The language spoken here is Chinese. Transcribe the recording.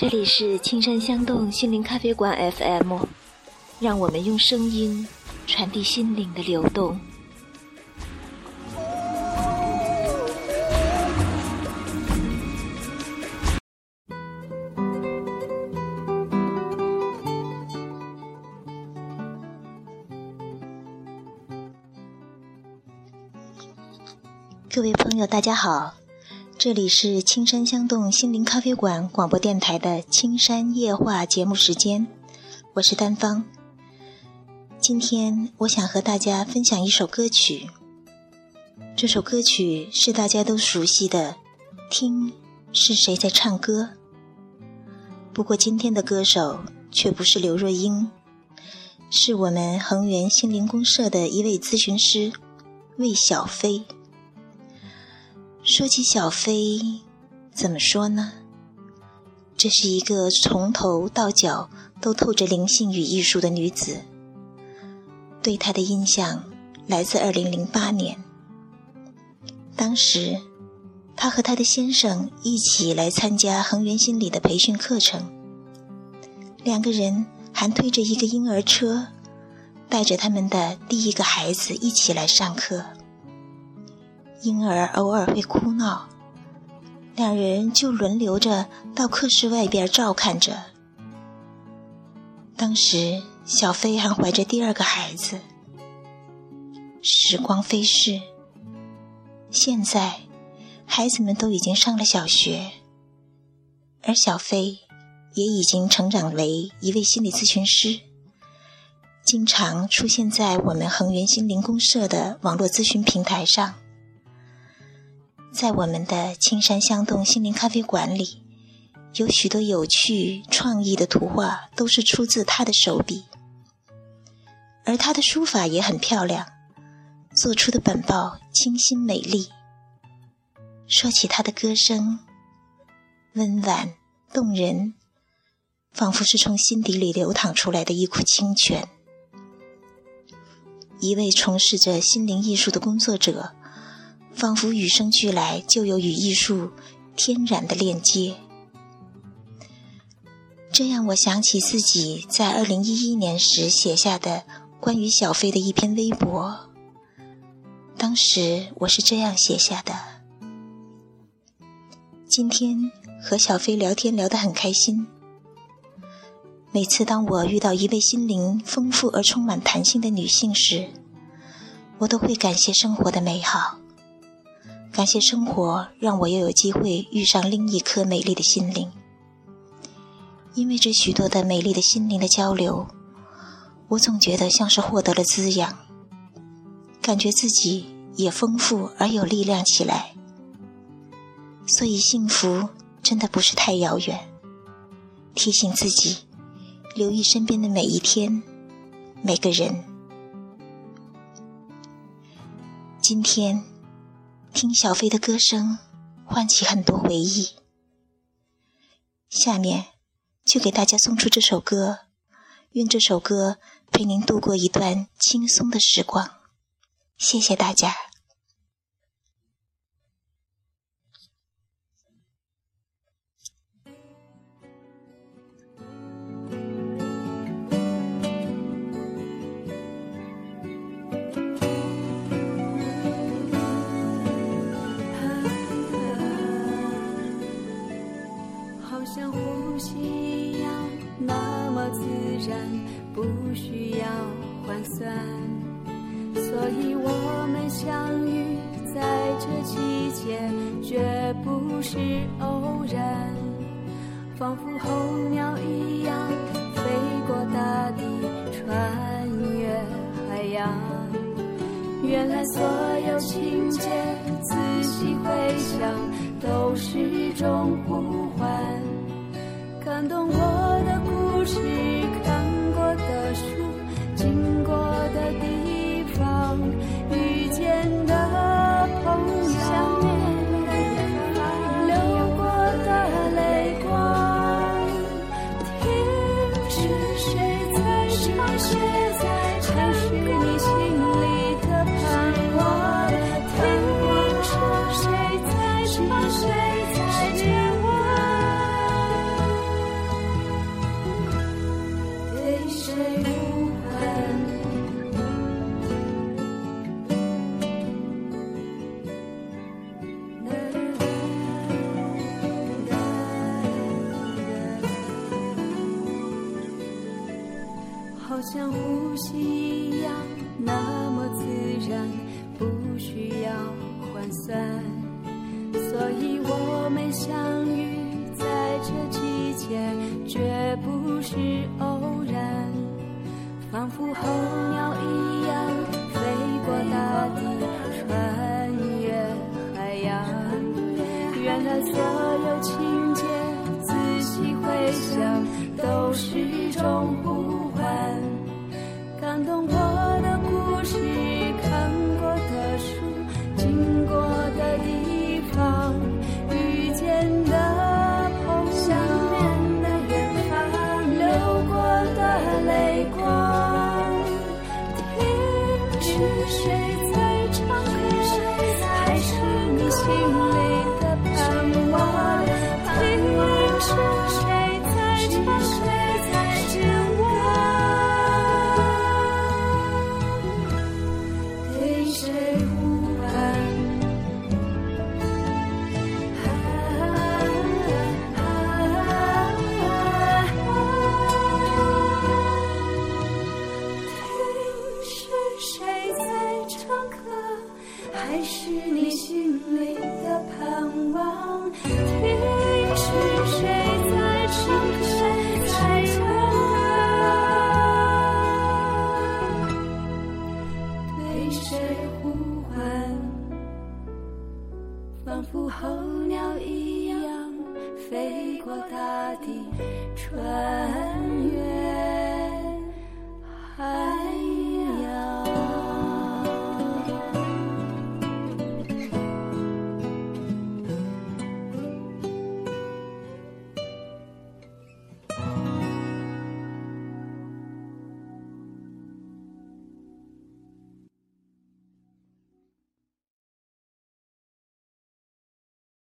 这里是青山香动心灵咖啡馆 FM，让我们用声音传递心灵的流动。各位朋友，大家好。这里是青山香动心灵咖啡馆广播电台的青山夜话节目时间，我是丹芳。今天我想和大家分享一首歌曲，这首歌曲是大家都熟悉的，听是谁在唱歌？不过今天的歌手却不是刘若英，是我们恒源心灵公社的一位咨询师魏小飞。说起小飞，怎么说呢？这是一个从头到脚都透着灵性与艺术的女子。对她的印象来自2008年，当时她和她的先生一起来参加恒源心理的培训课程，两个人还推着一个婴儿车，带着他们的第一个孩子一起来上课。婴儿偶尔会哭闹，两人就轮流着到课室外边照看着。当时小飞还怀着第二个孩子。时光飞逝，现在孩子们都已经上了小学，而小飞也已经成长为一位心理咨询师，经常出现在我们恒源心灵公社的网络咨询平台上。在我们的青山香洞心灵咖啡馆里，有许多有趣创意的图画，都是出自他的手笔。而他的书法也很漂亮，做出的本报清新美丽。说起他的歌声，温婉动人，仿佛是从心底里流淌出来的一股清泉。一位从事着心灵艺术的工作者。仿佛与生俱来就有与艺术天然的链接，这让我想起自己在二零一一年时写下的关于小飞的一篇微博。当时我是这样写下的：今天和小飞聊天聊得很开心。每次当我遇到一位心灵丰富而充满弹性的女性时，我都会感谢生活的美好。感谢生活，让我又有机会遇上另一颗美丽的心灵。因为这许多的美丽的心灵的交流，我总觉得像是获得了滋养，感觉自己也丰富而有力量起来。所以幸福真的不是太遥远。提醒自己，留意身边的每一天，每个人。今天。听小飞的歌声，唤起很多回忆。下面就给大家送出这首歌，愿这首歌陪您度过一段轻松的时光。谢谢大家。季节，绝不是偶然。仿佛候鸟一样飞过大地，穿越海洋。原来所有情节，仔细回想，都是种呼唤。感动过的故事，看过的书。经过的地好像呼吸一样，那么自然，不需要换算。所以我们相遇在这季节，绝不是偶然，仿佛候鸟一样飞过大地，穿越海洋。原来所有情节，仔细回想，都是种不光，听是谁在唱对谁呼唤仿佛候鸟一样飞过大地川